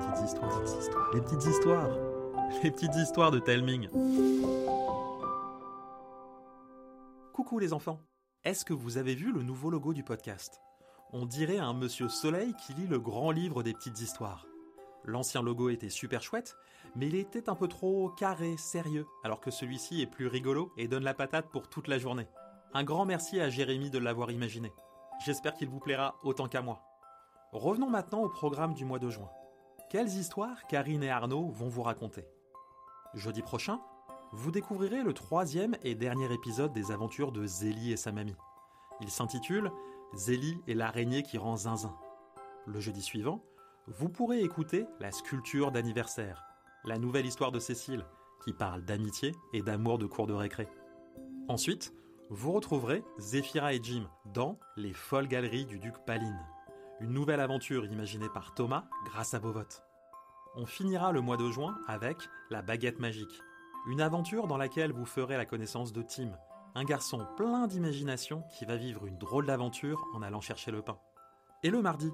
petites histoires, les petites histoires, les petites histoires de Telming. Coucou les enfants, est-ce que vous avez vu le nouveau logo du podcast? On dirait un monsieur Soleil qui lit le grand livre des petites histoires. L'ancien logo était super chouette, mais il était un peu trop carré, sérieux, alors que celui-ci est plus rigolo et donne la patate pour toute la journée. Un grand merci à Jérémy de l'avoir imaginé. J'espère qu'il vous plaira autant qu'à moi. Revenons maintenant au programme du mois de juin. Quelles histoires Karine et Arnaud vont vous raconter Jeudi prochain, vous découvrirez le troisième et dernier épisode des aventures de Zélie et sa mamie. Il s'intitule Zélie et l'araignée qui rend zinzin. Le jeudi suivant, vous pourrez écouter la sculpture d'anniversaire, la nouvelle histoire de Cécile, qui parle d'amitié et d'amour de cours de récré. Ensuite, vous retrouverez Zéphira et Jim dans Les folles galeries du duc Paline, une nouvelle aventure imaginée par Thomas grâce à votes. On finira le mois de juin avec La baguette magique, une aventure dans laquelle vous ferez la connaissance de Tim, un garçon plein d'imagination qui va vivre une drôle d'aventure en allant chercher le pain. Et le mardi,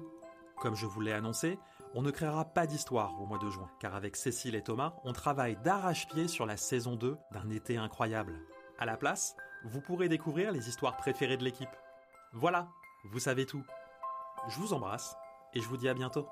comme je vous l'ai annoncé, on ne créera pas d'histoire au mois de juin, car avec Cécile et Thomas, on travaille d'arrache-pied sur la saison 2 d'un été incroyable. À la place, vous pourrez découvrir les histoires préférées de l'équipe. Voilà, vous savez tout. Je vous embrasse et je vous dis à bientôt.